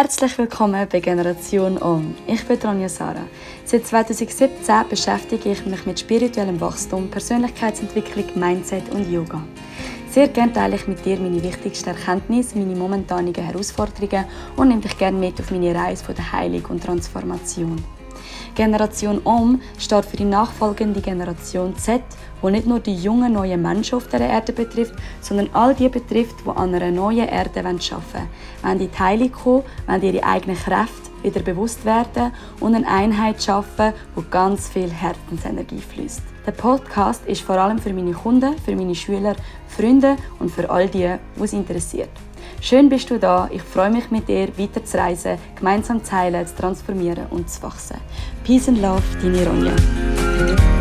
Herzlich willkommen bei Generation On. Ich bin Ronja Sara. Seit 2017 beschäftige ich mich mit spirituellem Wachstum, Persönlichkeitsentwicklung, Mindset und Yoga. Sehr gerne teile ich mit dir meine wichtigsten Erkenntnisse, meine momentanen Herausforderungen und nehme dich gerne mit auf meine Reise von der Heilung und Transformation. Generation Om steht für die nachfolgende Generation Z, wo nicht nur die jungen neuen Menschen auf der Erde betrifft, sondern all die betrifft, die an einer neuen Erde arbeiten wollen, wenn die Heilung kommen, wenn ihre eigenen Kräfte wieder bewusst werden und eine Einheit schaffen, wo ganz viel Herzensenergie fließt. Der Podcast ist vor allem für meine Kunden, für meine Schüler, Freunde und für all die, die es interessiert. Schön bist du da. Ich freue mich mit dir weiter zu reisen, gemeinsam zu heilen, zu transformieren und zu wachsen. Peace and Love, deine Ronja.